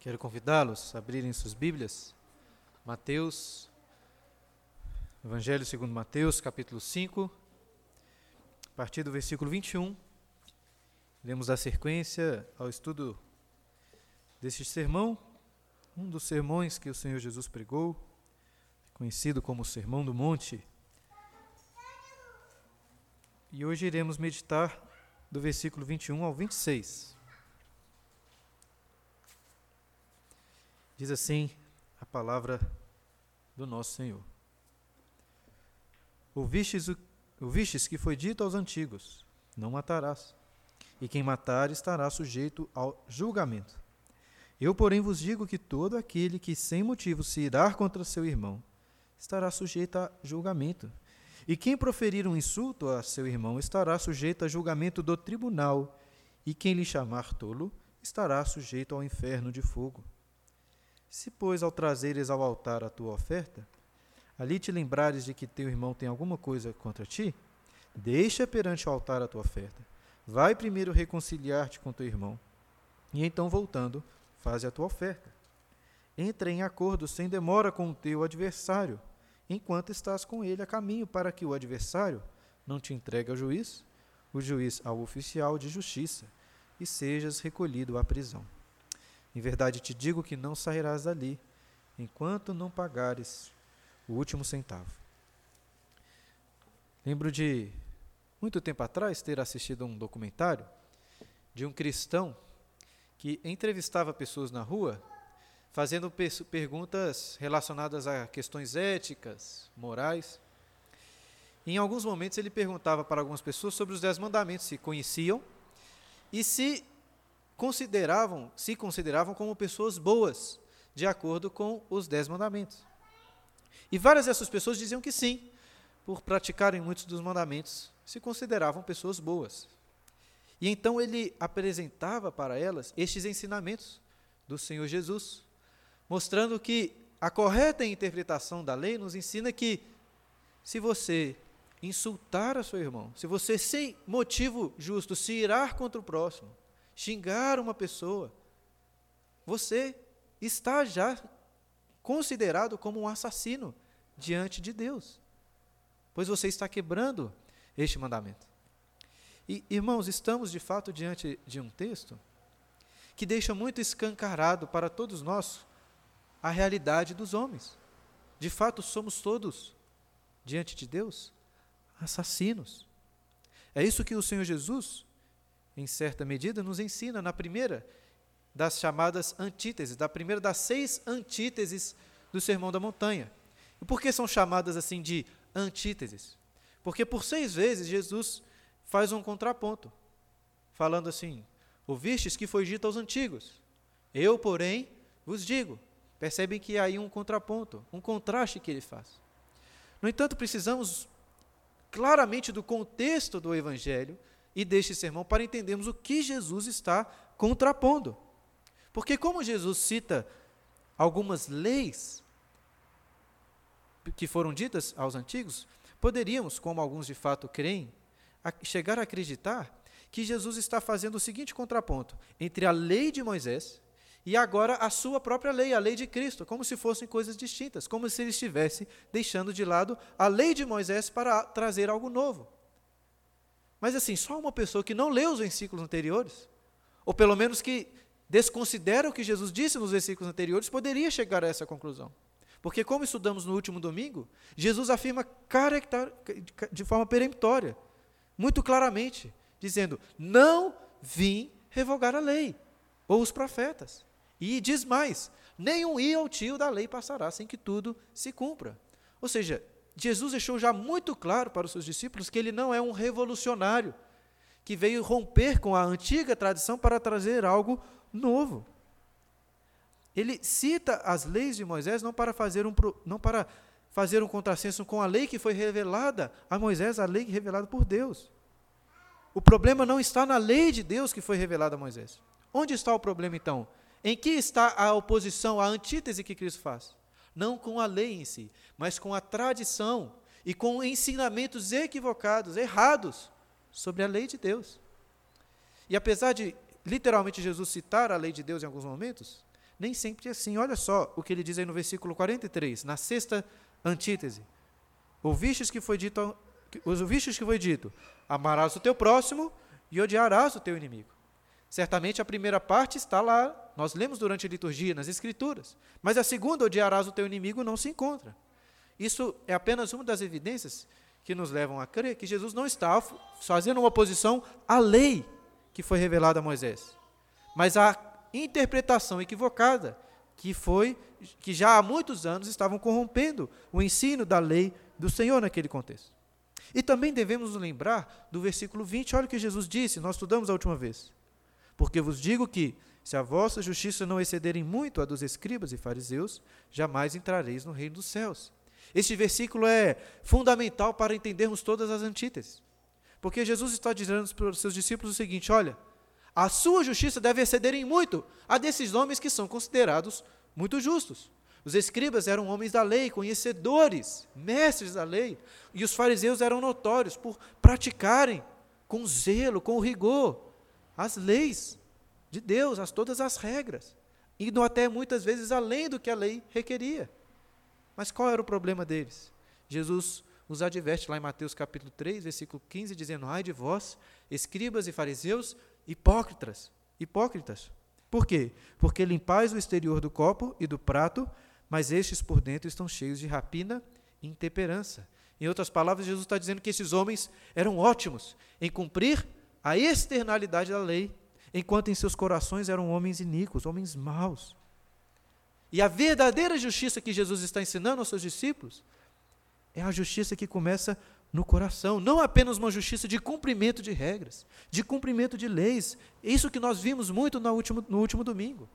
Quero convidá-los a abrirem suas Bíblias. Mateus, Evangelho segundo Mateus, capítulo 5, a partir do versículo 21. Lemos a sequência ao estudo deste sermão, um dos sermões que o Senhor Jesus pregou, conhecido como o Sermão do Monte. E hoje iremos meditar do versículo 21 ao 26. Diz assim a palavra do nosso Senhor. Ouvistes, o, ouvistes que foi dito aos antigos: Não matarás, e quem matar estará sujeito ao julgamento. Eu, porém, vos digo que todo aquele que sem motivo se irar contra seu irmão estará sujeito a julgamento. E quem proferir um insulto a seu irmão estará sujeito a julgamento do tribunal, e quem lhe chamar tolo estará sujeito ao inferno de fogo. Se, pois, ao trazeres ao altar a tua oferta, ali te lembrares de que teu irmão tem alguma coisa contra ti, deixa perante o altar a tua oferta. Vai primeiro reconciliar-te com teu irmão, e então, voltando, faze a tua oferta. Entra em acordo sem demora com o teu adversário, enquanto estás com ele a caminho, para que o adversário não te entregue ao juiz, o juiz ao oficial de justiça, e sejas recolhido à prisão. Em verdade te digo que não sairás dali, enquanto não pagares o último centavo. Lembro de, muito tempo atrás, ter assistido a um documentário de um cristão que entrevistava pessoas na rua, fazendo perguntas relacionadas a questões éticas, morais. em alguns momentos ele perguntava para algumas pessoas sobre os dez mandamentos, se conheciam e se consideravam, se consideravam como pessoas boas, de acordo com os dez mandamentos. E várias dessas pessoas diziam que sim, por praticarem muitos dos mandamentos, se consideravam pessoas boas. E então ele apresentava para elas estes ensinamentos do Senhor Jesus, mostrando que a correta interpretação da lei nos ensina que se você insultar a seu irmão, se você sem motivo justo se irar contra o próximo, xingar uma pessoa, você está já considerado como um assassino diante de Deus, pois você está quebrando este mandamento. E, irmãos, estamos de fato diante de um texto que deixa muito escancarado para todos nós a realidade dos homens. De fato, somos todos, diante de Deus, assassinos. É isso que o Senhor Jesus em certa medida, nos ensina na primeira das chamadas antíteses, da primeira das seis antíteses do Sermão da Montanha. E por que são chamadas assim de antíteses? Porque por seis vezes Jesus faz um contraponto, falando assim: Ouvistes que foi dito aos antigos, eu, porém, vos digo. Percebem que há aí um contraponto, um contraste que ele faz. No entanto, precisamos claramente do contexto do Evangelho e deste sermão para entendermos o que Jesus está contrapondo. Porque, como Jesus cita algumas leis que foram ditas aos antigos, poderíamos, como alguns de fato creem, chegar a acreditar que Jesus está fazendo o seguinte contraponto entre a lei de Moisés e agora a sua própria lei, a lei de Cristo, como se fossem coisas distintas, como se ele estivesse deixando de lado a lei de Moisés para trazer algo novo. Mas assim, só uma pessoa que não leu os versículos anteriores, ou pelo menos que desconsidera o que Jesus disse nos versículos anteriores, poderia chegar a essa conclusão. Porque, como estudamos no último domingo, Jesus afirma de forma peremptória, muito claramente, dizendo: Não vim revogar a lei, ou os profetas. E diz mais: Nenhum i ou tio da lei passará sem que tudo se cumpra. Ou seja, Jesus deixou já muito claro para os seus discípulos que ele não é um revolucionário, que veio romper com a antiga tradição para trazer algo novo. Ele cita as leis de Moisés não para fazer um, não para fazer um contrassenso com a lei que foi revelada a Moisés, a lei revelada por Deus. O problema não está na lei de Deus que foi revelada a Moisés. Onde está o problema então? Em que está a oposição, a antítese que Cristo faz? Não com a lei em si, mas com a tradição e com ensinamentos equivocados, errados sobre a lei de Deus. E apesar de literalmente Jesus citar a lei de Deus em alguns momentos, nem sempre é assim. Olha só o que ele diz aí no versículo 43, na sexta antítese. Ouvistes que foi dito, ouvistes que foi dito, amarás o teu próximo e odiarás o teu inimigo. Certamente a primeira parte está lá, nós lemos durante a liturgia, nas Escrituras. Mas a segunda, odiarás o teu inimigo, não se encontra. Isso é apenas uma das evidências que nos levam a crer que Jesus não está fazendo uma oposição à lei que foi revelada a Moisés, mas à interpretação equivocada que foi que já há muitos anos estavam corrompendo o ensino da lei do Senhor naquele contexto. E também devemos nos lembrar do versículo 20, olha o que Jesus disse, nós estudamos a última vez. Porque vos digo que, se a vossa justiça não excederem muito a dos escribas e fariseus, jamais entrareis no reino dos céus. Este versículo é fundamental para entendermos todas as antíteses. Porque Jesus está dizendo para os seus discípulos o seguinte: olha, a sua justiça deve exceder em muito a desses homens que são considerados muito justos. Os escribas eram homens da lei, conhecedores, mestres da lei, e os fariseus eram notórios por praticarem com zelo, com rigor, as leis de Deus, as, todas as regras, indo até muitas vezes além do que a lei requeria. Mas qual era o problema deles? Jesus os adverte lá em Mateus capítulo 3, versículo 15, dizendo: Ai de vós, escribas e fariseus, hipócritas, hipócritas. Por quê? Porque limpais o exterior do copo e do prato, mas estes por dentro estão cheios de rapina e intemperança. Em outras palavras, Jesus está dizendo que esses homens eram ótimos em cumprir a externalidade da lei, enquanto em seus corações eram homens iníquos, homens maus. E a verdadeira justiça que Jesus está ensinando aos seus discípulos é a justiça que começa no coração, não apenas uma justiça de cumprimento de regras, de cumprimento de leis. Isso que nós vimos muito no último, no último domingo.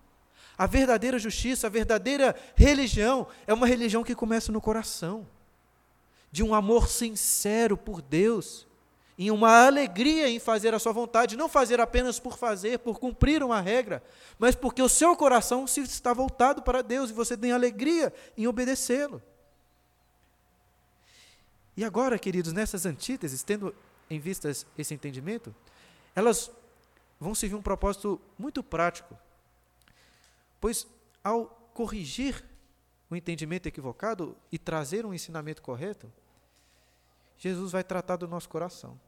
A verdadeira justiça, a verdadeira religião é uma religião que começa no coração, de um amor sincero por Deus, em uma alegria em fazer a sua vontade, não fazer apenas por fazer, por cumprir uma regra, mas porque o seu coração se está voltado para Deus e você tem alegria em obedecê-lo. E agora, queridos, nessas antíteses, tendo em vista esse entendimento, elas vão servir um propósito muito prático. Pois ao corrigir o entendimento equivocado e trazer um ensinamento correto, Jesus vai tratar do nosso coração.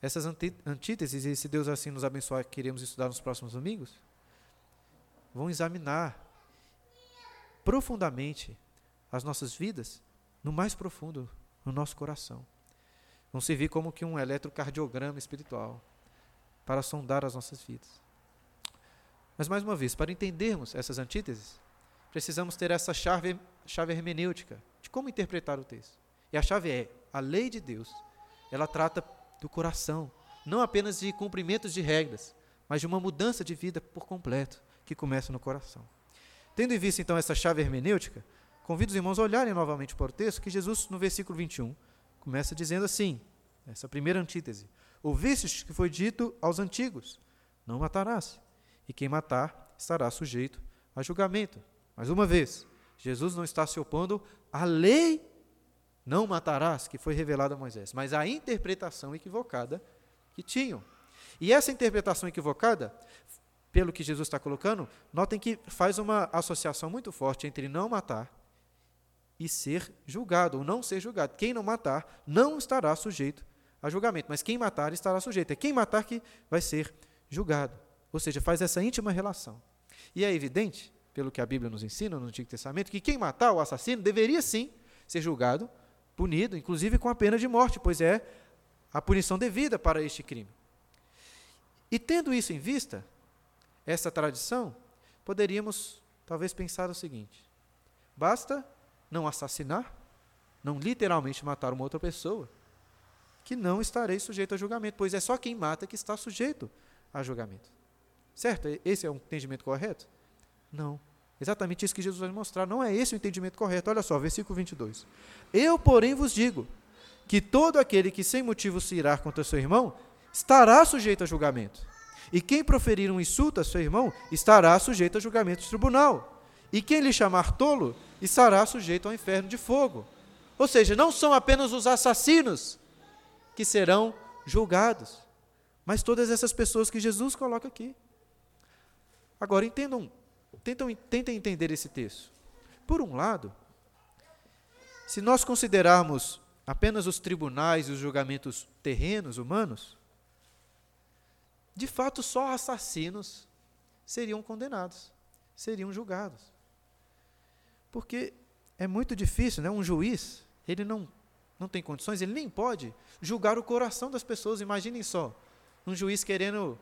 Essas antíteses, e se Deus assim nos abençoar, queremos estudar nos próximos domingos, vão examinar profundamente as nossas vidas, no mais profundo, no nosso coração. Vão servir como que um eletrocardiograma espiritual para sondar as nossas vidas. Mas mais uma vez, para entendermos essas antíteses, precisamos ter essa chave, chave hermenêutica de como interpretar o texto. E a chave é a lei de Deus. Ela trata do coração, não apenas de cumprimentos de regras, mas de uma mudança de vida por completo, que começa no coração. Tendo em vista então essa chave hermenêutica, convido os irmãos a olharem novamente para o texto, que Jesus, no versículo 21, começa dizendo assim, essa primeira antítese: Ouvistes que foi dito aos antigos: Não matarás, e quem matar estará sujeito a julgamento. Mais uma vez, Jesus não está se opondo à lei não matarás, que foi revelado a Moisés, mas a interpretação equivocada que tinham. E essa interpretação equivocada, pelo que Jesus está colocando, notem que faz uma associação muito forte entre não matar e ser julgado, ou não ser julgado. Quem não matar não estará sujeito a julgamento, mas quem matar estará sujeito. É quem matar que vai ser julgado. Ou seja, faz essa íntima relação. E é evidente, pelo que a Bíblia nos ensina no Antigo Testamento, que quem matar o assassino deveria sim ser julgado punido, inclusive com a pena de morte, pois é a punição devida para este crime. E tendo isso em vista, essa tradição, poderíamos talvez pensar o seguinte: basta não assassinar, não literalmente matar uma outra pessoa, que não estarei sujeito a julgamento, pois é só quem mata que está sujeito a julgamento. Certo? Esse é um entendimento correto? Não. Exatamente isso que Jesus vai mostrar. Não é esse o entendimento correto. Olha só, versículo 22. Eu, porém, vos digo que todo aquele que sem motivo se irá contra seu irmão estará sujeito a julgamento. E quem proferir um insulto a seu irmão estará sujeito a julgamento de tribunal. E quem lhe chamar tolo estará sujeito ao inferno de fogo. Ou seja, não são apenas os assassinos que serão julgados, mas todas essas pessoas que Jesus coloca aqui. Agora entendam tentam, tentem entender esse texto. Por um lado, se nós considerarmos apenas os tribunais e os julgamentos terrenos, humanos, de fato só assassinos seriam condenados, seriam julgados. Porque é muito difícil, né? Um juiz, ele não, não tem condições, ele nem pode julgar o coração das pessoas. Imaginem só, um juiz querendo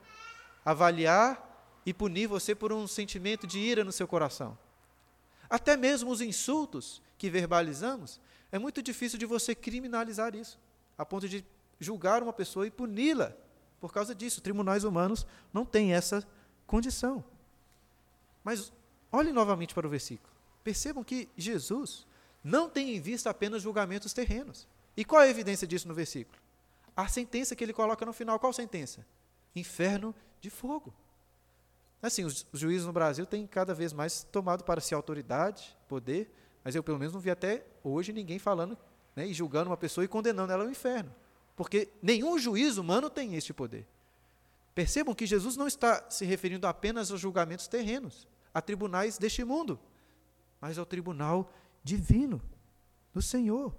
avaliar e punir você por um sentimento de ira no seu coração. Até mesmo os insultos que verbalizamos, é muito difícil de você criminalizar isso, a ponto de julgar uma pessoa e puni-la por causa disso. Tribunais humanos não têm essa condição. Mas olhem novamente para o versículo. Percebam que Jesus não tem em vista apenas julgamentos terrenos. E qual é a evidência disso no versículo? A sentença que ele coloca no final, qual sentença? Inferno de fogo. Assim, os, juízes no Brasil têm cada vez mais tomado para si autoridade, poder, mas eu pelo menos não vi até hoje ninguém falando né, e julgando uma pessoa e condenando ela ao inferno. Porque nenhum juiz humano tem este poder. Percebam que Jesus não está se referindo apenas aos julgamentos terrenos, a tribunais deste mundo, mas ao tribunal divino do Senhor.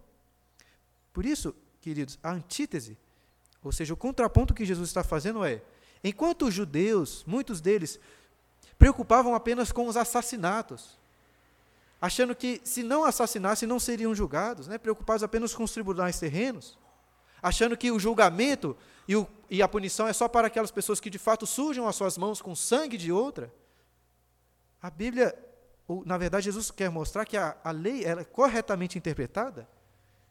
Por isso, queridos, a antítese, ou seja, o contraponto que Jesus está fazendo é: Enquanto os judeus, muitos deles, preocupavam apenas com os assassinatos, achando que se não assassinassem não seriam julgados, né? preocupados apenas com os tribunais terrenos, achando que o julgamento e, o, e, a punição é só para aquelas pessoas que de fato sujam as suas mãos com sangue de outra. A Bíblia, ou, na verdade, Jesus quer mostrar que a, a lei é corretamente interpretada,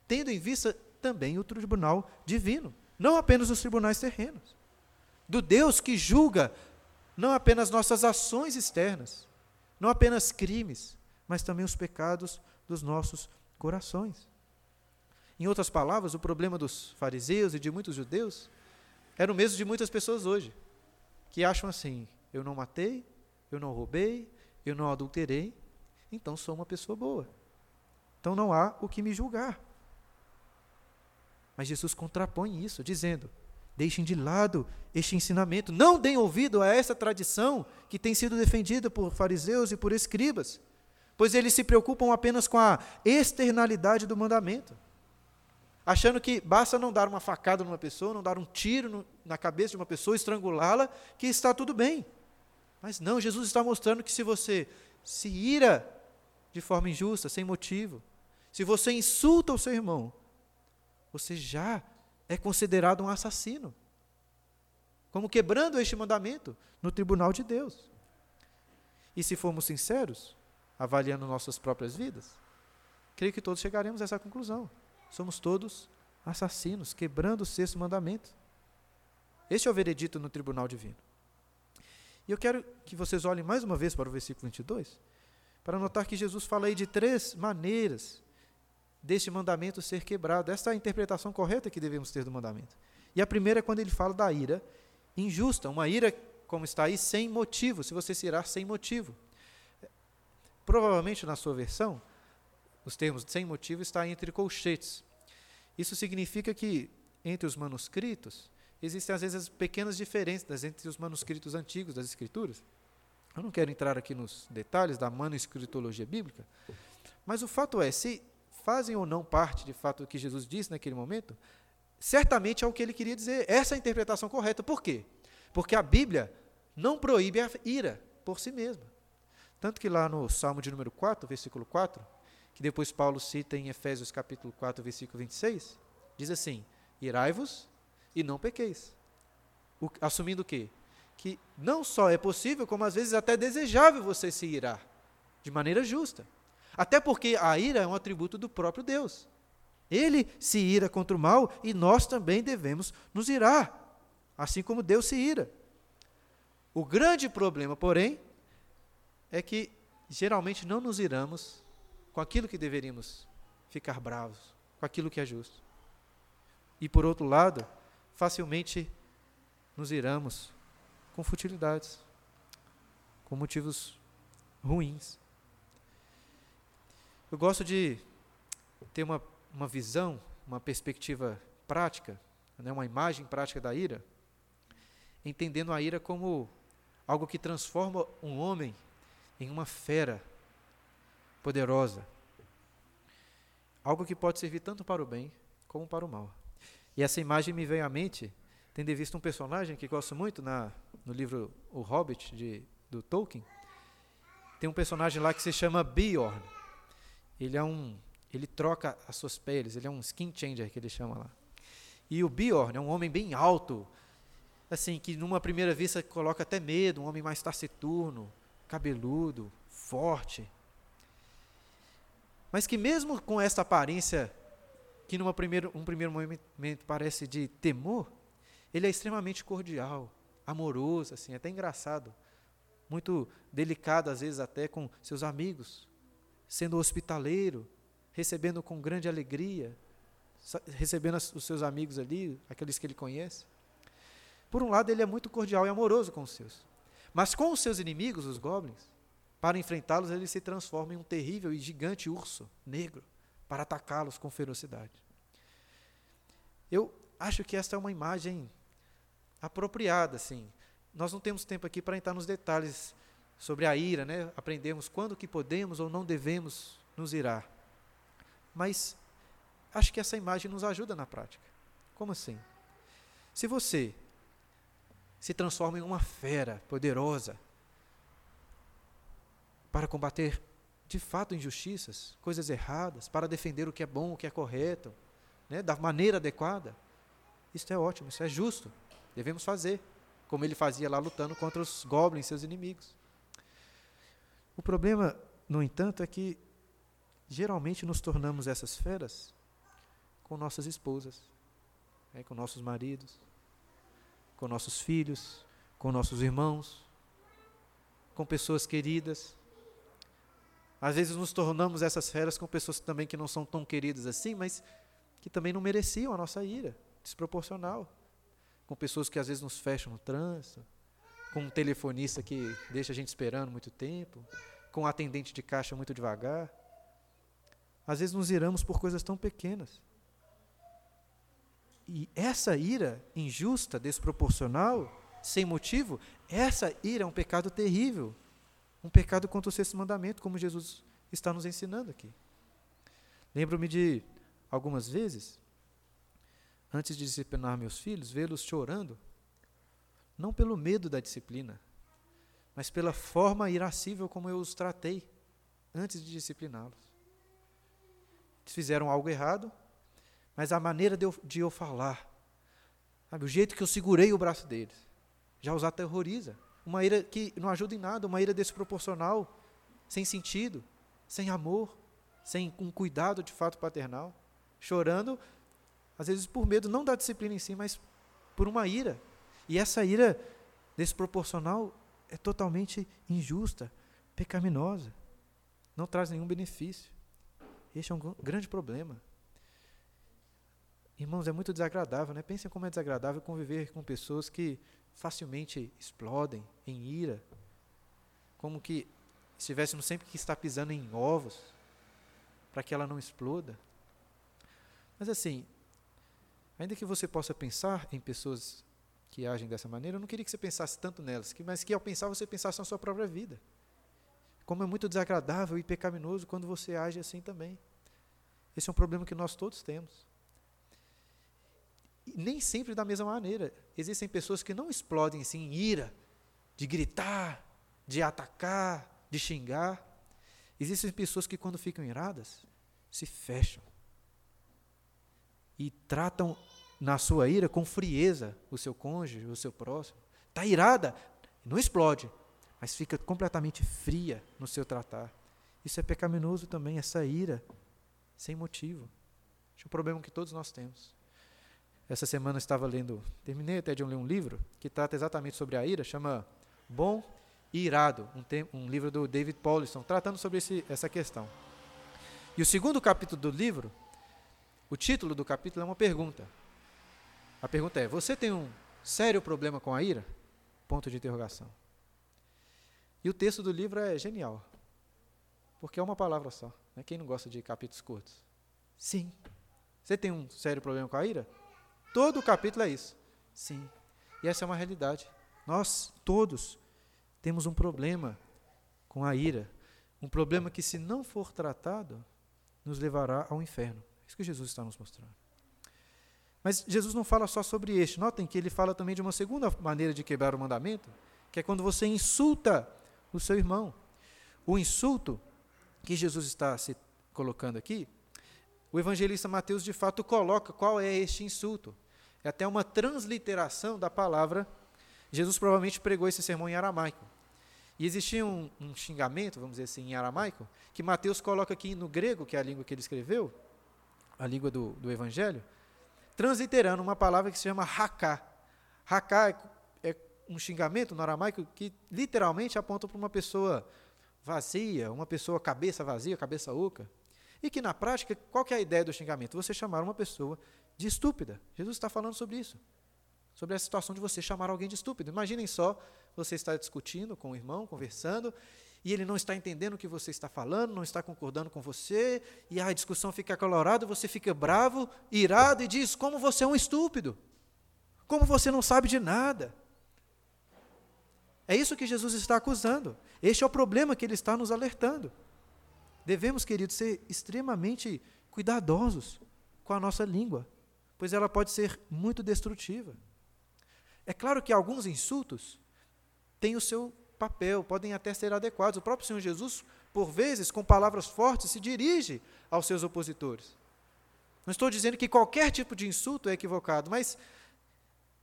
tendo em vista também o tribunal divino, não apenas os tribunais terrenos do Deus que julga não apenas nossas ações externas, não apenas crimes, mas também os pecados dos nossos corações. Em outras palavras, o problema dos fariseus e de muitos judeus era o mesmo de muitas pessoas hoje, que acham assim: eu não matei, eu não roubei, eu não adulterei, então sou uma pessoa boa. Então não há o que me julgar. Mas Jesus contrapõe isso, dizendo: Deixem de lado este ensinamento. Não deem ouvido a essa tradição que tem sido defendida por fariseus e por escribas, pois eles se preocupam apenas com a externalidade do mandamento, achando que basta não dar uma facada numa pessoa, não dar um tiro no, na cabeça de uma pessoa, estrangulá-la, que está tudo bem. Mas não, Jesus está mostrando que se você se ira de forma injusta, sem motivo, se você insulta o seu irmão, você já é considerado um assassino, como quebrando este mandamento no tribunal de Deus. E se formos sinceros, avaliando nossas próprias vidas, creio que todos chegaremos a essa conclusão. Somos todos assassinos, quebrando o sexto mandamento. Este é o veredito no tribunal divino. E eu quero que vocês olhem mais uma vez para o versículo 22, para notar que Jesus fala aí de três maneiras deste mandamento ser quebrado. Esta é a interpretação correta que devemos ter do mandamento. E a primeira é quando ele fala da ira injusta, uma ira, como está aí, sem motivo, se você se irar sem motivo. Provavelmente na sua versão, os termos sem motivo está entre colchetes. Isso significa que entre os manuscritos existem às vezes pequenas diferenças entre os manuscritos antigos das escrituras. Eu não quero entrar aqui nos detalhes da manuscritologia bíblica, mas o fato é, se fazem ou não parte, de fato, do que Jesus disse naquele momento, certamente é o que ele queria dizer. Essa é a interpretação correta. Por quê? Porque a Bíblia não proíbe a ira por si mesma. Tanto que lá no Salmo de número 4, versículo 4, que depois Paulo cita em Efésios capítulo 4, versículo 26, diz assim: Irai-vos e não pequeis. O, assumindo o quê? Que não só é possível, como às vezes até desejável você se irar, de maneira justa. Até porque a ira é um atributo do próprio Deus. Ele se ira contra o mal e nós também devemos nos irar, assim como Deus se ira. O grande problema, porém, é que geralmente não nos iramos com aquilo que deveríamos ficar bravos, com aquilo que é justo. E por outro lado, facilmente nos iramos com futilidades, com motivos ruins. Eu gosto de ter uma, uma visão, uma perspectiva prática, né, uma imagem prática da ira, entendendo a ira como algo que transforma um homem em uma fera poderosa. Algo que pode servir tanto para o bem como para o mal. E essa imagem me veio à mente, tendo visto um personagem que gosto muito na, no livro O Hobbit, de, do Tolkien. Tem um personagem lá que se chama Bjorn. Ele é um, ele troca as suas peles, ele é um skin changer que ele chama lá. E o Bjorn é um homem bem alto, assim, que numa primeira vista coloca até medo, um homem mais taciturno, cabeludo, forte. Mas que mesmo com esta aparência que num primeiro, um primeiro momento parece de temor, ele é extremamente cordial, amoroso, assim, até engraçado, muito delicado às vezes até com seus amigos, sendo hospitaleiro, recebendo com grande alegria, recebendo os seus amigos ali, aqueles que ele conhece. Por um lado, ele é muito cordial e amoroso com os seus. Mas com os seus inimigos, os goblins, para enfrentá-los, ele se transforma em um terrível e gigante urso negro para atacá-los com ferocidade. Eu acho que esta é uma imagem apropriada, assim. Nós não temos tempo aqui para entrar nos detalhes sobre a ira, né? Aprendemos quando que podemos ou não devemos nos irar. Mas acho que essa imagem nos ajuda na prática. Como assim? Se você se transforma em uma fera poderosa para combater de fato injustiças, coisas erradas, para defender o que é bom, o que é correto, né, da maneira adequada. Isso é ótimo, isso é justo. Devemos fazer, como ele fazia lá lutando contra os goblins, seus inimigos. O problema, no entanto, é que geralmente nos tornamos essas feras com nossas esposas, né, com nossos maridos, com nossos filhos, com nossos irmãos, com pessoas queridas. Às vezes nos tornamos essas feras com pessoas também que não são tão queridas assim, mas que também não mereciam a nossa ira, desproporcional. Com pessoas que às vezes nos fecham no trânsito, com um telefonista que deixa a gente esperando muito tempo, com um atendente de caixa muito devagar. Às vezes nos iramos por coisas tão pequenas. E essa ira injusta, desproporcional, sem motivo, essa ira é um pecado terrível. Um pecado contra o sexto mandamento, como Jesus está nos ensinando aqui. Lembro-me de, algumas vezes, antes de disciplinar meus filhos, vê-los chorando, não pelo medo da disciplina, mas pela forma irascível como eu os tratei antes de discipliná-los. Eles fizeram algo errado, mas a maneira de eu, de eu falar, sabe, o jeito que eu segurei o braço deles, já os aterroriza. Uma ira que não ajuda em nada, uma ira desproporcional, sem sentido, sem amor, sem um cuidado de fato paternal, chorando, às vezes por medo não da disciplina em si, mas por uma ira. E essa ira desproporcional é totalmente injusta, pecaminosa, não traz nenhum benefício. Este é um grande problema. Irmãos, é muito desagradável, né? Pensem como é desagradável conviver com pessoas que facilmente explodem em ira, como que estivéssemos sempre que estar pisando em ovos para que ela não exploda. Mas assim, ainda que você possa pensar em pessoas que agem dessa maneira, eu não queria que você pensasse tanto nelas, mas que ao pensar você pensasse na sua própria vida. Como é muito desagradável e pecaminoso quando você age assim também. Esse é um problema que nós todos temos. E nem sempre da mesma maneira. Existem pessoas que não explodem assim em ira, de gritar, de atacar, de xingar. Existem pessoas que, quando ficam iradas, se fecham e tratam na sua ira com frieza o seu cônjuge, o seu próximo. Está irada, não explode, mas fica completamente fria no seu tratar. Isso é pecaminoso também, essa ira, sem motivo. É um problema que todos nós temos. Essa semana eu estava lendo, terminei até de ler um livro que trata exatamente sobre a ira, chama Bom e Irado, um, um livro do David Paulison, tratando sobre esse, essa questão. E o segundo capítulo do livro, o título do capítulo é uma pergunta. A pergunta é: Você tem um sério problema com a ira? Ponto de interrogação. E o texto do livro é genial, porque é uma palavra só. Né? Quem não gosta de capítulos curtos? Sim. Você tem um sério problema com a ira? Todo o capítulo é isso. Sim. E essa é uma realidade. Nós todos temos um problema com a ira. Um problema que, se não for tratado, nos levará ao inferno. É isso que Jesus está nos mostrando. Mas Jesus não fala só sobre este. Notem que ele fala também de uma segunda maneira de quebrar o mandamento, que é quando você insulta o seu irmão. O insulto que Jesus está se colocando aqui, o evangelista Mateus de fato coloca qual é este insulto. É até uma transliteração da palavra. Jesus provavelmente pregou esse sermão em aramaico. E existia um, um, xingamento, vamos dizer assim, em aramaico, que Mateus coloca aqui no grego, que é a língua que ele escreveu, a língua do, do evangelho, transliterando uma palavra que se chama raká. Raká é, é um xingamento no aramaico que literalmente aponta para uma pessoa vazia, uma pessoa cabeça vazia, cabeça oca. E que na prática, qual que é a ideia do xingamento? Você chamar uma pessoa de estúpida. Jesus está falando sobre isso. Sobre a situação de você chamar alguém de estúpido. Imaginem só, você está discutindo com o irmão, conversando, e ele não está entendendo o que você está falando, não está concordando com você, e a discussão fica acalorada, você fica bravo, irado e diz: Como você é um estúpido, como você não sabe de nada. É isso que Jesus está acusando. Este é o problema que ele está nos alertando. Devemos, queridos, ser extremamente cuidadosos com a nossa língua, pois ela pode ser muito destrutiva. É claro que alguns insultos têm o seu papel, podem até ser adequados. O próprio Senhor Jesus, por vezes, com palavras fortes, se dirige aos seus opositores. Não estou dizendo que qualquer tipo de insulto é equivocado, mas,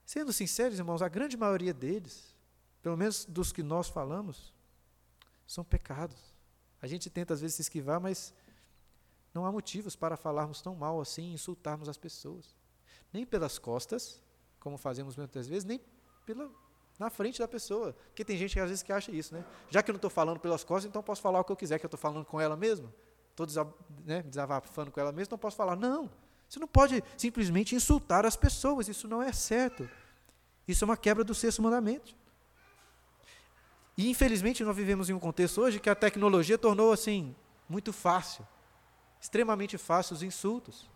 sendo sinceros, irmãos, a grande maioria deles, pelo menos dos que nós falamos, são pecados. A gente tenta às vezes se esquivar, mas não há motivos para falarmos tão mal assim, insultarmos as pessoas. Nem pelas costas, como fazemos muitas vezes, nem pela na frente da pessoa. Porque tem gente que às vezes que acha isso, né? Já que eu não estou falando pelas costas, então posso falar o que eu quiser, que eu estou falando com ela mesmo. Estou né, desabafando com ela mesmo, então posso falar. Não, você não pode simplesmente insultar as pessoas, isso não é certo. Isso é uma quebra do sexto mandamento. E infelizmente nós vivemos em um contexto hoje que a tecnologia tornou assim muito fácil, extremamente fácil os insultos.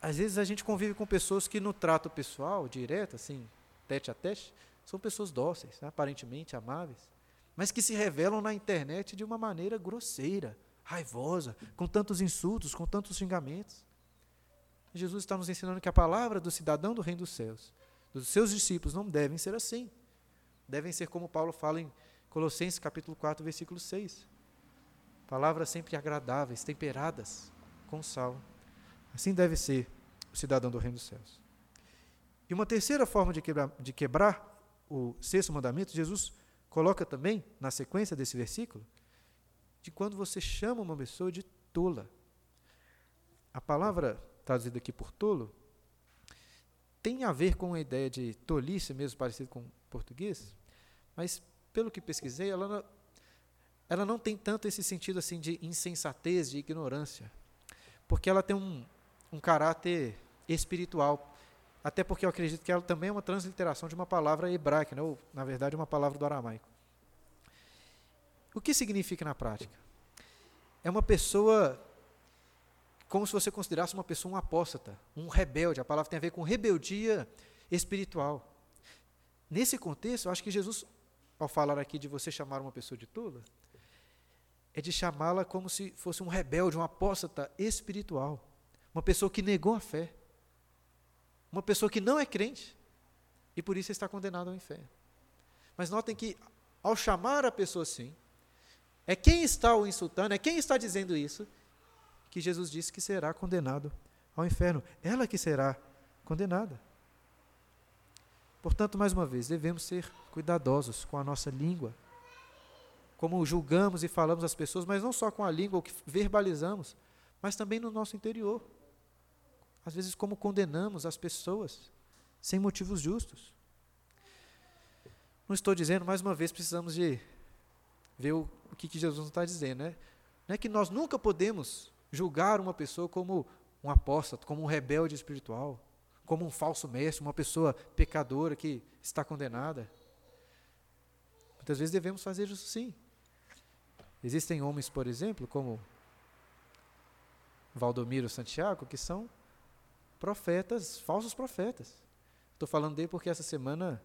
Às vezes a gente convive com pessoas que no trato pessoal, direto, assim, tete a tete, são pessoas dóceis, aparentemente amáveis, mas que se revelam na internet de uma maneira grosseira, raivosa, com tantos insultos, com tantos xingamentos. Jesus está nos ensinando que a palavra do cidadão do reino dos céus, dos seus discípulos, não devem ser assim. Devem ser como Paulo fala em Colossenses capítulo 4, versículo 6. Palavras sempre agradáveis, temperadas com sal. Assim deve ser o cidadão do reino dos céus. E uma terceira forma de quebrar, de quebrar o sexto mandamento, Jesus coloca também, na sequência desse versículo, de quando você chama uma pessoa de tola. A palavra traduzida aqui por tolo tem a ver com a ideia de tolice, mesmo parecido com português, mas pelo que pesquisei, ela não, ela não tem tanto esse sentido assim de insensatez, de ignorância, porque ela tem um, um caráter espiritual. Até porque eu acredito que ela também é uma transliteração de uma palavra hebraica, né? ou, na verdade, uma palavra do aramaico. O que significa na prática? É uma pessoa como se você considerasse uma pessoa um apóstata, um rebelde. A palavra tem a ver com rebeldia espiritual. Nesse contexto, eu acho que Jesus, ao falar aqui de você chamar uma pessoa de tola, é de chamá-la como se fosse um rebelde, um apóstata espiritual. Uma pessoa que negou a fé. Uma pessoa que não é crente e por isso está condenada ao inferno. Mas notem que, ao chamar a pessoa assim, é quem está o insultando, é quem está dizendo isso, que Jesus disse que será condenado ao inferno. Ela que será condenada. Portanto, mais uma vez, devemos ser cuidadosos com a nossa língua. Como julgamos e falamos às pessoas, mas não só com a língua, o que verbalizamos, mas também no nosso interior. Às vezes, como condenamos as pessoas sem motivos justos. Não estou dizendo, mais uma vez, precisamos de ver o, que, que Jesus está dizendo. Né? Não é que nós nunca podemos julgar uma pessoa como um apóstolo, como um rebelde espiritual, como um falso mestre, uma pessoa pecadora que está condenada. Muitas vezes devemos fazer isso sim. Existem homens, por exemplo, como Valdomiro Santiago, que são profetas, falsos profetas. Estou falando dele porque essa semana,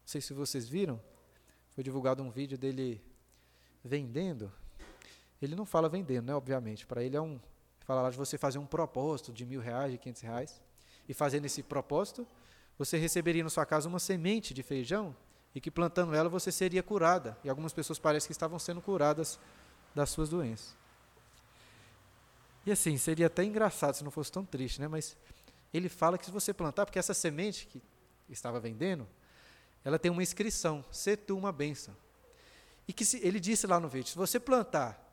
não sei se vocês viram, foi divulgado um vídeo dele vendendo, ele não fala vendendo, né? Obviamente. Para ele é um. Fala lá de você fazer um propósito de mil reais, de quinhentos reais. E fazendo esse propósito, você receberia na sua casa uma semente de feijão e que plantando ela você seria curada. E algumas pessoas parecem que estavam sendo curadas das suas doenças. E assim, seria até engraçado se não fosse tão triste, né? Mas ele fala que se você plantar, porque essa semente que estava vendendo, ela tem uma inscrição, se tu uma bênção. E que se, ele disse lá no vídeo, se você plantar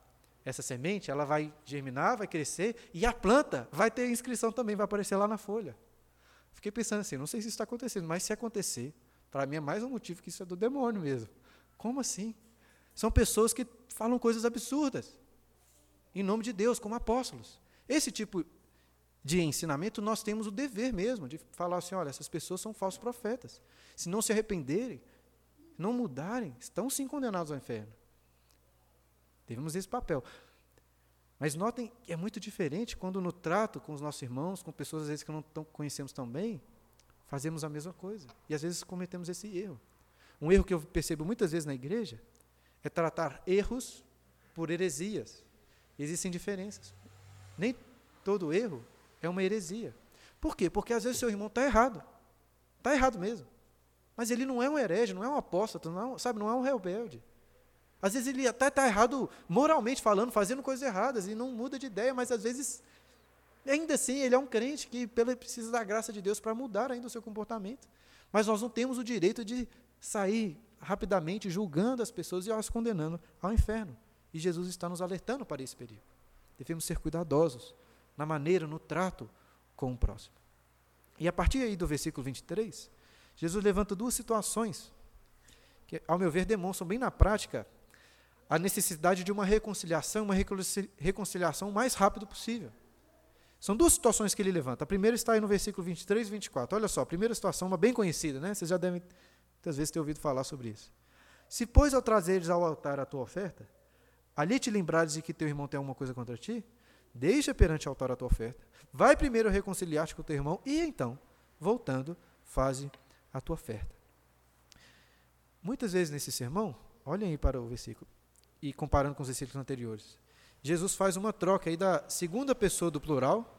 essa semente, ela vai germinar, vai crescer, e a planta vai ter inscrição também, vai aparecer lá na folha. Fiquei pensando assim, não sei se isso está acontecendo, mas se acontecer, para mim é mais um motivo que isso é do demônio mesmo. Como assim? São pessoas que falam coisas absurdas em nome de Deus, como apóstolos. Esse tipo de ensinamento, nós temos o dever mesmo de falar assim: olha, essas pessoas são falsos profetas. Se não se arrependerem, não mudarem, estão sim condenados ao inferno. Temos esse papel. Mas notem que é muito diferente quando no trato com os nossos irmãos, com pessoas às vezes que não tão, conhecemos tão bem, fazemos a mesma coisa. E às vezes cometemos esse erro. Um erro que eu percebo muitas vezes na igreja é tratar erros por heresias. Existem diferenças. Nem todo erro é uma heresia. Por quê? Porque às vezes seu irmão está errado. Está errado mesmo. Mas ele não é um herege, não é um apóstolo, não é, sabe, não é um rebelde. Às vezes ele até está errado moralmente falando, fazendo coisas erradas, e não muda de ideia, mas às vezes, ainda assim, ele é um crente que precisa da graça de Deus para mudar ainda o seu comportamento. Mas nós não temos o direito de sair rapidamente julgando as pessoas e as condenando ao inferno. E Jesus está nos alertando para esse perigo. Devemos ser cuidadosos na maneira, no trato com o próximo. E a partir aí do versículo 23, Jesus levanta duas situações que, ao meu ver, demonstram bem na prática a necessidade de uma reconciliação, uma reconciliação o mais rápido possível. São duas situações que ele levanta. A primeira está aí no versículo 23 e 24. Olha só, a primeira situação, uma bem conhecida, né? Vocês já devem muitas vezes ter ouvido falar sobre isso. Se, pois, ao trazeres ao altar a tua oferta, ali te lembrares de que teu irmão tem alguma coisa contra ti, deixa perante o altar a tua oferta, vai primeiro reconciliar-te com o teu irmão e então, voltando, faze a tua oferta. Muitas vezes nesse sermão, olhem aí para o versículo, e comparando com os versículos anteriores, Jesus faz uma troca aí da segunda pessoa do plural,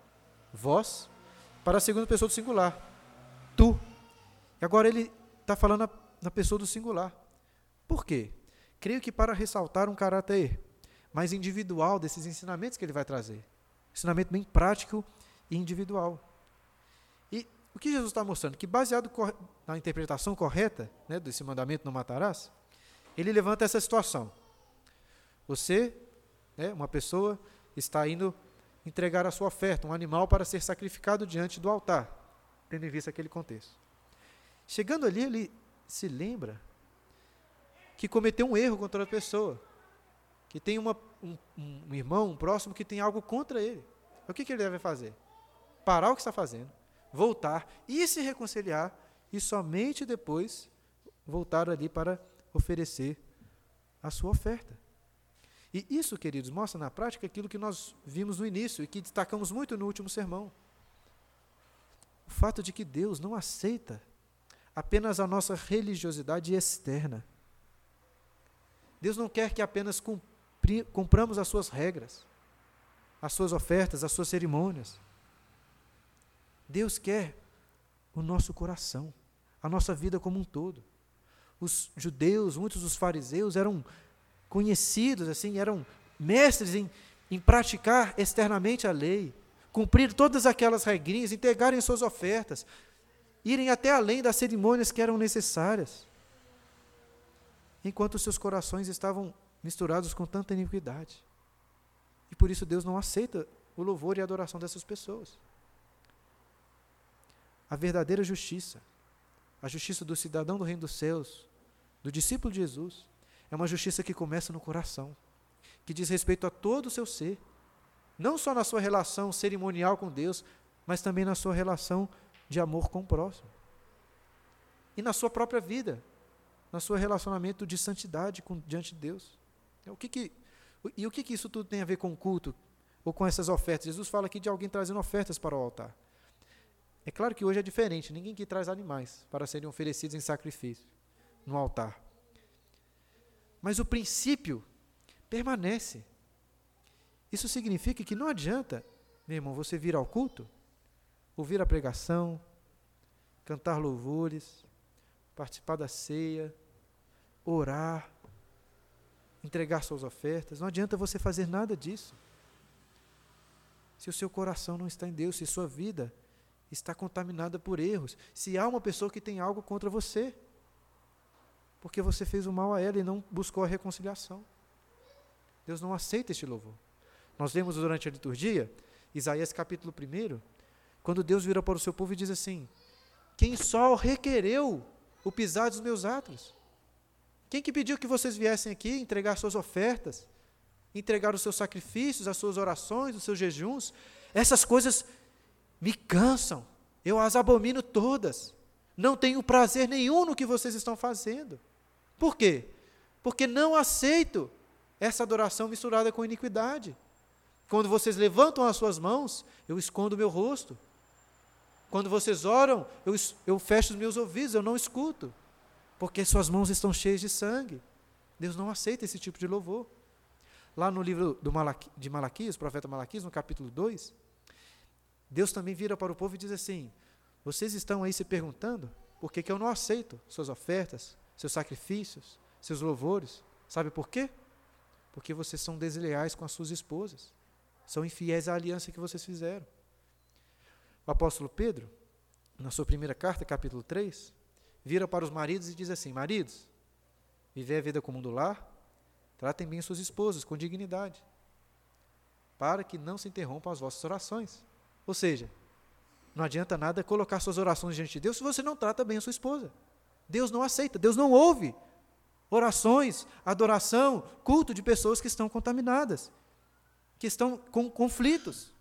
vós, para a segunda pessoa do singular, tu. E agora ele está falando na, na pessoa do singular. Por quê? Creio que para ressaltar um caráter mais individual desses ensinamentos que ele vai trazer. Ensinamento bem prático e individual. E o que Jesus está mostrando? Que baseado na interpretação correta né, desse mandamento não matarás, ele levanta essa situação. Você, né, uma pessoa, está indo entregar a sua oferta, um animal para ser sacrificado diante do altar, tendo em vista aquele contexto. Chegando ali, ele se lembra que cometeu um erro contra a pessoa, que tem uma, um, um, irmão, um próximo que tem algo contra ele. O que, que ele deve fazer? Parar o que está fazendo, voltar e se reconciliar, e somente depois voltar ali para oferecer a sua oferta. E isso, queridos, mostra na prática aquilo que nós vimos no início e que destacamos muito no último sermão. O fato de que Deus não aceita apenas a nossa religiosidade externa. Deus não quer que apenas cumpramos as suas regras, as suas ofertas, as suas cerimônias. Deus quer o nosso coração, a nossa vida como um todo. Os judeus, muitos dos fariseus eram conhecidos, assim, eram mestres em, em praticar externamente a lei, cumprir todas aquelas regrinhas, entregarem suas ofertas, irem até além das cerimônias que eram necessárias, enquanto seus corações estavam misturados com tanta iniquidade. E por isso Deus não aceita o louvor e a adoração dessas pessoas. A verdadeira justiça, a justiça do cidadão do reino dos céus, do discípulo de Jesus, é uma justiça que começa no coração, que diz respeito a todo o seu ser, não só na sua relação cerimonial com Deus, mas também na sua relação de amor com o próximo. E na sua própria vida, no seu relacionamento de santidade com, diante de Deus. O que que, e o que, que isso tudo tem a ver com o culto? Ou com essas ofertas? Jesus fala aqui de alguém trazendo ofertas para o altar. É claro que hoje é diferente, ninguém que traz animais para serem oferecidos em sacrifício no altar. Mas o princípio permanece. Isso significa que não adianta, meu irmão, você vir ao culto, ouvir a pregação, cantar louvores, participar da ceia, orar, entregar suas ofertas. Não adianta você fazer nada disso. Se o seu coração não está em Deus, se sua vida está contaminada por erros, se há uma pessoa que tem algo contra você, porque você fez o mal a ela e não buscou a reconciliação. Deus não aceita este louvor. Nós lemos durante a liturgia, Isaías capítulo 1, quando Deus vira para o seu povo e diz assim: Quem só requereu o pisar dos meus atos? Quem que pediu que vocês viessem aqui entregar suas ofertas, entregar os seus sacrifícios, as suas orações, os seus jejuns? Essas coisas me cansam, eu as abomino todas. Não tenho prazer nenhum no que vocês estão fazendo. Por quê? Porque não aceito essa adoração misturada com iniquidade. Quando vocês levantam as suas mãos, eu escondo o meu rosto. Quando vocês oram, eu, eu fecho os meus ouvidos, eu não escuto. Porque suas mãos estão cheias de sangue. Deus não aceita esse tipo de louvor. Lá no livro Malaqui, de Malaquias, profeta Malaquias, no capítulo 2, Deus também vira para o povo e diz assim: Vocês estão aí se perguntando por que, que eu não aceito suas ofertas, seus sacrifícios, seus louvores. Sabe por quê? Porque vocês são desleais com as suas esposas. São infiéis à aliança que vocês fizeram. O apóstolo Pedro, na sua primeira carta, capítulo 3, vira para os maridos e diz assim: Maridos, vivei a vida comum do lar, tratem bem suas esposas com dignidade, para que não se interrompam as vossas orações. Ou seja, não adianta nada colocar suas orações diante de Deus se você não trata bem a sua esposa. Deus não aceita, Deus não ouve orações, adoração, culto de pessoas que estão contaminadas que estão com conflitos.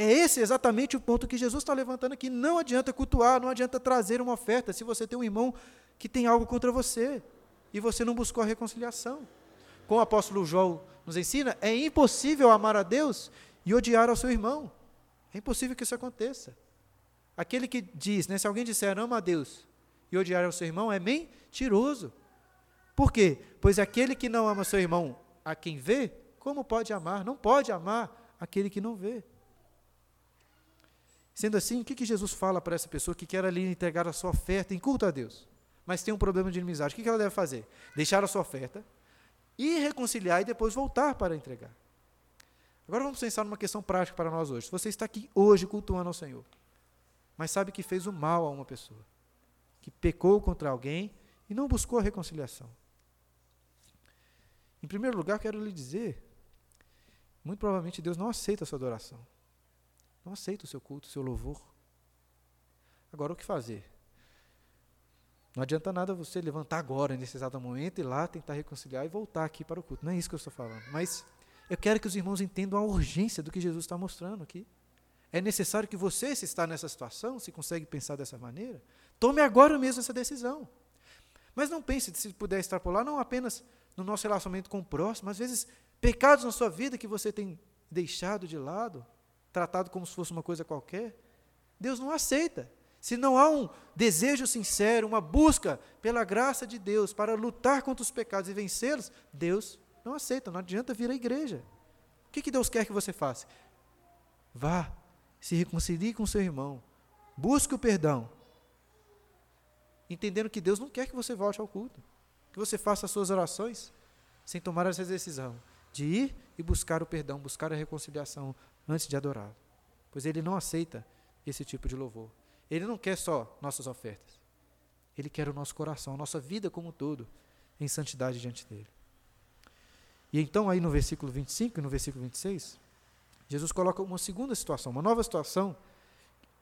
É esse exatamente o ponto que Jesus está levantando aqui. Não adianta cultuar, não adianta trazer uma oferta se você tem um irmão que tem algo contra você e você não buscou a reconciliação. Como o apóstolo João nos ensina, é impossível amar a Deus e odiar ao seu irmão. É impossível que isso aconteça. Aquele que diz, né, se alguém disser ama a Deus e odiar ao seu irmão, é mentiroso. Por quê? Pois aquele que não ama seu irmão a quem vê, como pode amar? Não pode amar aquele que não vê. Sendo assim, o que, que Jesus fala para essa pessoa que quer ali entregar a sua oferta em culto a Deus, mas tem um problema de inimizade? O que, que ela deve fazer? Deixar a sua oferta, ir reconciliar e depois voltar para entregar. Agora vamos pensar numa questão prática para nós hoje. Você está aqui hoje cultuando ao Senhor, mas sabe que fez o mal a uma pessoa, que pecou contra alguém e não buscou a reconciliação. Em primeiro lugar, quero lhe dizer muito provavelmente Deus não aceita a sua adoração. Não aceita o seu culto, o seu louvor. Agora, o que fazer? Não adianta nada você levantar agora, nesse exato momento, e lá tentar reconciliar e voltar aqui para o culto. Não é isso que eu estou falando. Mas eu quero que os irmãos entendam a urgência do que Jesus está mostrando aqui. É necessário que você, se está nessa situação, se consegue pensar dessa maneira, tome agora mesmo essa decisão. Mas não pense, se puder extrapolar, não apenas no nosso relacionamento com o próximo, às vezes pecados na sua vida que você tem deixado de lado, tratado como se fosse uma coisa qualquer, Deus não aceita. Se não há um desejo sincero, uma busca pela graça de Deus para lutar contra os pecados e vencê-los, Deus não aceita, não adianta vir à igreja. O que, que Deus quer que você faça? Vá, se reconcilie com seu irmão, busque o perdão, entendendo que Deus não quer que você volte ao culto, que você faça as suas orações sem tomar essa decisão de ir e buscar o perdão, buscar a reconciliação antes de adorá-lo. Pois ele não aceita esse tipo de louvor. Ele não quer só nossas ofertas. Ele quer o nosso coração, a nossa vida como um todo, em santidade diante dele. E então, aí no versículo 25 e no versículo 26, Jesus coloca uma segunda situação, uma nova situação,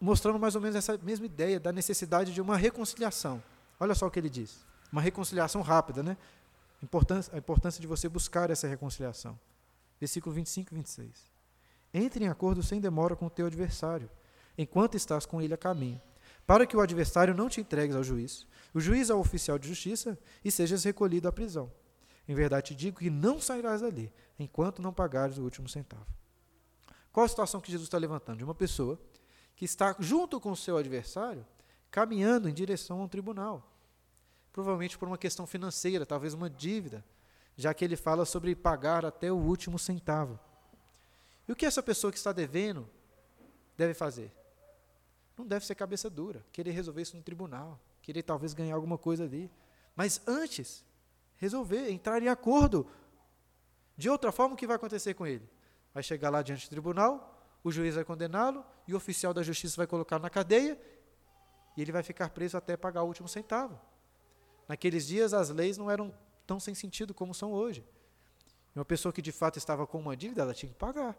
mostrando mais ou menos essa mesma ideia da necessidade de uma reconciliação. Olha só o que ele diz. Uma reconciliação rápida, né? Importância, a importância de você buscar essa reconciliação. Versículo 25 e 26. Entre em acordo sem demora com o teu adversário, enquanto estás com ele a caminho, para que o adversário não te entregues ao juiz, o juiz ao oficial de justiça, e sejas recolhido à prisão. Em verdade te digo que não sairás dali, enquanto não pagares o último centavo. Qual a situação que Jesus está levantando? De uma pessoa que está junto com o seu adversário, caminhando em direção a um tribunal provavelmente por uma questão financeira, talvez uma dívida, já que ele fala sobre pagar até o último centavo. E o que essa pessoa que está devendo deve fazer? Não deve ser cabeça dura, querer resolver isso no tribunal, querer talvez ganhar alguma coisa ali. Mas antes, resolver, entrar em acordo. De outra forma, o que vai acontecer com ele? Vai chegar lá diante do tribunal, o juiz vai condená-lo e o oficial da justiça vai colocar na cadeia e ele vai ficar preso até pagar o último centavo. Naqueles dias, as leis não eram tão sem sentido como são hoje. Uma pessoa que de fato estava com uma dívida, ela tinha que pagar.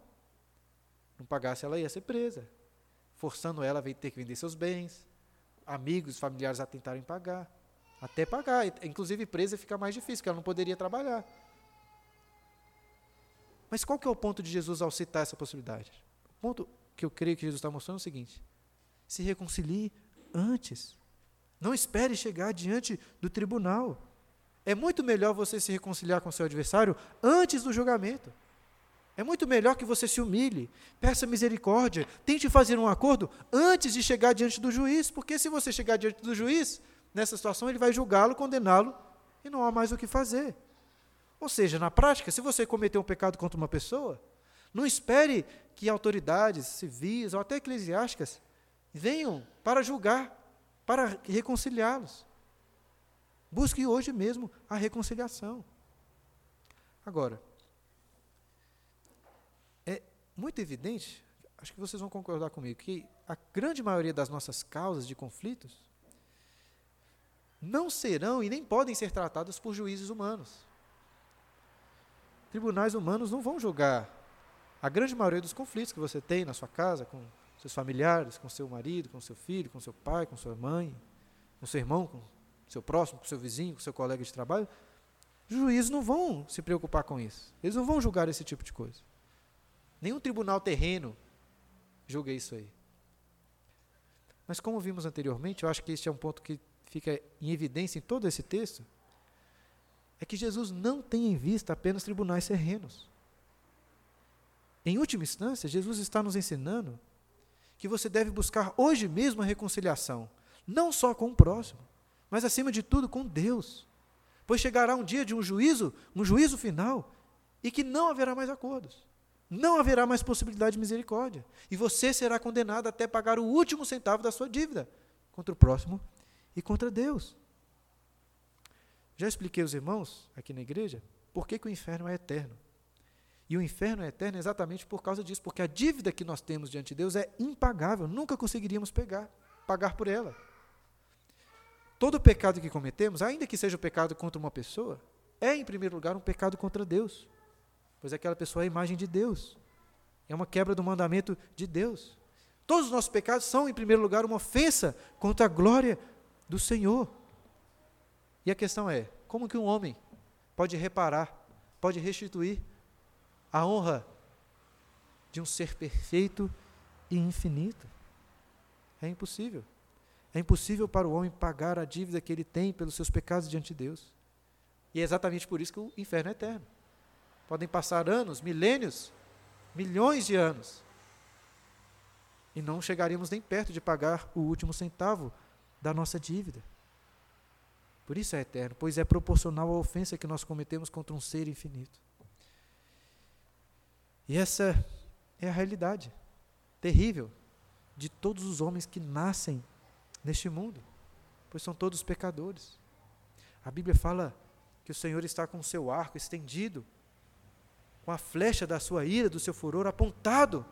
Não pagasse, ela ia ser presa, forçando ela a ter que vender seus bens, amigos, familiares a tentarem pagar, até pagar. Inclusive, presa fica mais difícil, porque ela não poderia trabalhar. Mas qual que é o ponto de Jesus ao citar essa possibilidade? O ponto que eu creio que Jesus está mostrando é o seguinte: se reconcilie antes. Não espere chegar diante do tribunal. É muito melhor você se reconciliar com seu adversário antes do julgamento. É muito melhor que você se humilhe, peça misericórdia, tente fazer um acordo antes de chegar diante do juiz, porque se você chegar diante do juiz, nessa situação ele vai julgá-lo, condená-lo e não há mais o que fazer. Ou seja, na prática, se você cometer um pecado contra uma pessoa, não espere que autoridades civis ou até eclesiásticas venham para julgar, para reconciliá-los. Busque hoje mesmo a reconciliação. Agora, muito evidente, acho que vocês vão concordar comigo, que a grande maioria das nossas causas de conflitos não serão e nem podem ser tratadas por juízes humanos. Tribunais humanos não vão julgar a grande maioria dos conflitos que você tem na sua casa, com seus familiares, com seu marido, com seu filho, com seu pai, com sua mãe, com seu irmão, com seu próximo, com seu vizinho, com seu colega de trabalho, os juízes não vão se preocupar com isso. Eles não vão julgar esse tipo de coisa. Nenhum tribunal terreno julga isso aí. Mas como vimos anteriormente, eu acho que este é um ponto que fica em evidência em todo esse texto, é que Jesus não tem em vista apenas tribunais terrenos. Em última instância, Jesus está nos ensinando que você deve buscar hoje mesmo a reconciliação, não só com o próximo, mas acima de tudo com Deus. Pois chegará um dia de um juízo, um juízo final, e que não haverá mais acordos. Não haverá mais possibilidade de misericórdia. E você será condenado até pagar o último centavo da sua dívida contra o próximo e contra Deus. Já expliquei aos irmãos aqui na igreja por que, que o inferno é eterno. E o inferno é eterno exatamente por causa disso, porque a dívida que nós temos diante de Deus é impagável, nunca conseguiríamos pegar, pagar por ela. Todo pecado que cometemos, ainda que seja o pecado contra uma pessoa, é em primeiro lugar um pecado contra Deus, pois aquela pessoa é a imagem de Deus, é uma quebra do mandamento de Deus. Todos os nossos pecados são, em primeiro lugar, uma ofensa contra a glória do Senhor. E a questão é: como que um homem pode reparar, pode restituir a honra de um ser perfeito e infinito. É impossível. É impossível para o homem pagar a dívida que ele tem pelos seus pecados diante de Deus. E é exatamente por isso que o inferno é eterno. Podem passar anos, milênios, milhões de anos. E não chegaríamos nem perto de pagar o último centavo da nossa dívida. Por isso é eterno, pois é proporcional à ofensa que nós cometemos contra um ser infinito. E essa é a realidade terrível de todos os homens que nascem neste mundo, pois são todos pecadores. A Bíblia fala que o Senhor está com o seu arco estendido, com a flecha da sua ira, do seu furor apontado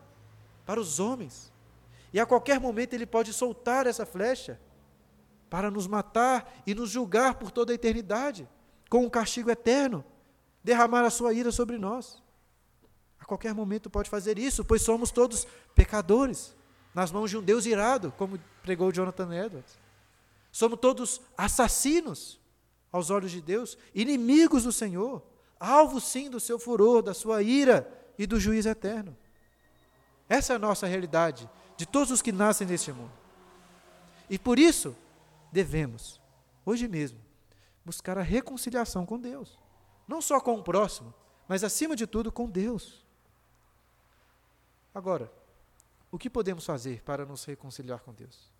para os homens. E a qualquer momento ele pode soltar essa flecha para nos matar e nos julgar por toda a eternidade, com um castigo eterno, derramar a sua ira sobre nós. A qualquer momento pode fazer isso, pois somos todos pecadores, nas mãos de um Deus irado, como pregou Jonathan Edwards. Somos todos assassinos aos olhos de Deus, inimigos do Senhor, alvo sim do seu furor, da sua ira e do juízo eterno. Essa é a nossa realidade de todos os que nascem neste mundo. E por isso, devemos, hoje mesmo, buscar a reconciliação com Deus. Não só com o próximo, mas acima de tudo com Deus. Agora, o que podemos fazer para nos reconciliar com Deus?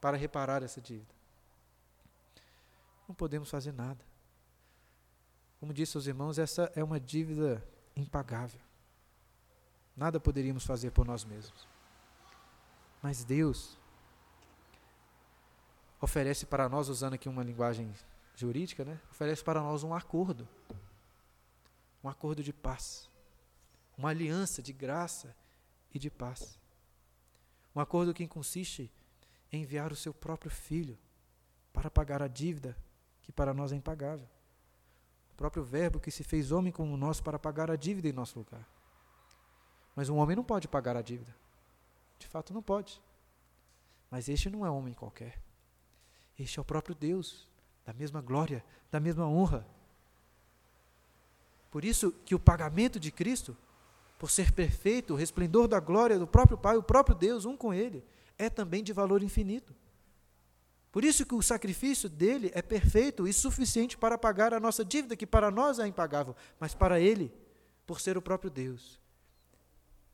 Para reparar essa dívida? Não podemos fazer nada. Como disse aos irmãos, essa é uma dívida impagável. Nada poderíamos fazer por nós mesmos. Mas Deus oferece para nós, usando aqui uma linguagem jurídica, né? oferece para nós um acordo. Um acordo de paz. Uma aliança de graça e de paz. Um acordo que consiste em enviar o seu próprio filho para pagar a dívida que para nós é impagável. Próprio Verbo que se fez homem como nós para pagar a dívida em nosso lugar. Mas um homem não pode pagar a dívida. De fato, não pode. Mas este não é homem qualquer. Este é o próprio Deus, da mesma glória, da mesma honra. Por isso que o pagamento de Cristo, por ser perfeito, o resplendor da glória do próprio Pai, o próprio Deus, um com Ele, é também de valor infinito. Por isso que o sacrifício dele é perfeito e suficiente para pagar a nossa dívida, que para nós é impagável, mas para ele, por ser o próprio Deus,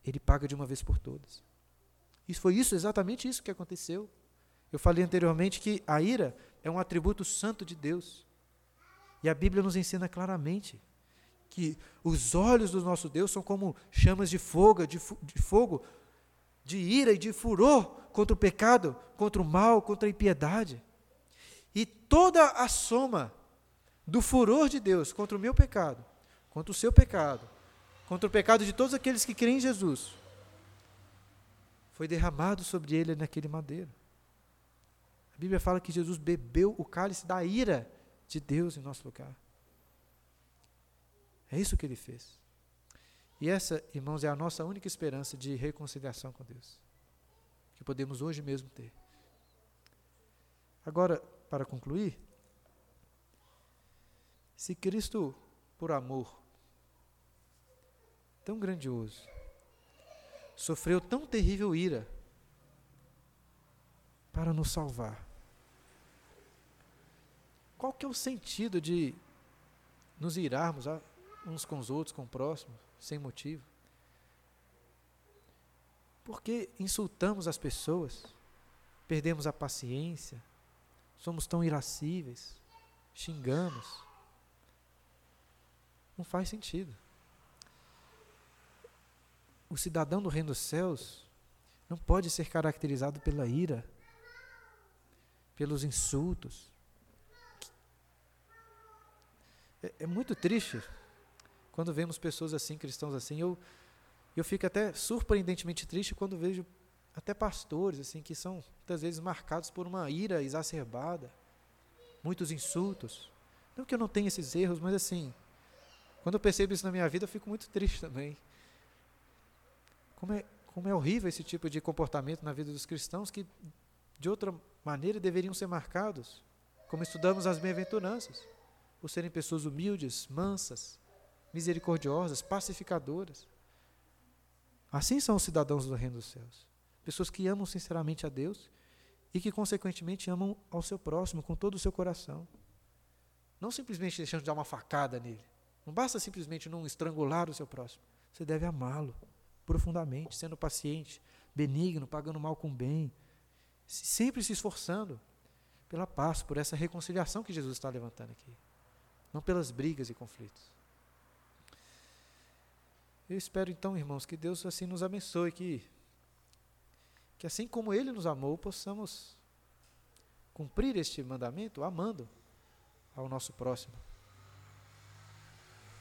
ele paga de uma vez por todas. E foi isso, exatamente isso que aconteceu. Eu falei anteriormente que a ira é um atributo santo de Deus. E a Bíblia nos ensina claramente que os olhos do nosso Deus são como chamas de fogo, de, de fogo, de ira e de furor contra o pecado, contra o mal, contra a impiedade. E toda a soma do furor de Deus contra o meu pecado, contra o seu pecado, contra o pecado de todos aqueles que creem em Jesus, foi derramado sobre ele naquele madeiro. A Bíblia fala que Jesus bebeu o cálice da ira de Deus em nosso lugar. É isso que ele fez. E essa, irmãos, é a nossa única esperança de reconciliação com Deus, que podemos hoje mesmo ter. Agora, para concluir, se Cristo, por amor tão grandioso, sofreu tão terrível ira para nos salvar. Qual que é o sentido de nos irarmos uns com os outros, com o próximo, sem motivo? Por que insultamos as pessoas? Perdemos a paciência? Somos tão irascíveis? Xingamos? Não faz sentido o cidadão do reino dos céus não pode ser caracterizado pela ira, pelos insultos. É, é, muito triste quando vemos pessoas assim, cristãos assim. Eu, eu fico até surpreendentemente triste quando vejo até pastores assim que são muitas vezes marcados por uma ira exacerbada, muitos insultos. Não que eu não tenha esses erros, mas assim, quando eu percebo isso na minha vida, eu fico muito triste também. Como é, como é horrível esse tipo de comportamento na vida dos cristãos que, de outra maneira, deveriam ser marcados, como estudamos as bem-aventuranças, por serem pessoas humildes, mansas, misericordiosas, pacificadoras. Assim são os cidadãos do reino dos céus. Pessoas que amam sinceramente a Deus e que, consequentemente, amam ao seu próximo com todo o seu coração. Não simplesmente deixando de dar uma facada nele. Não basta simplesmente não estrangular o seu próximo. Você deve amá-lo profundamente, sendo paciente, benigno, pagando mal com bem, sempre se esforçando pela paz, por essa reconciliação que Jesus está levantando aqui, não pelas brigas e conflitos. Eu espero então, irmãos, que Deus assim nos abençoe, que, que assim como Ele nos amou, possamos cumprir este mandamento amando ao nosso próximo.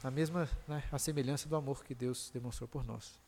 A mesma, né, a semelhança do amor que Deus demonstrou por nós.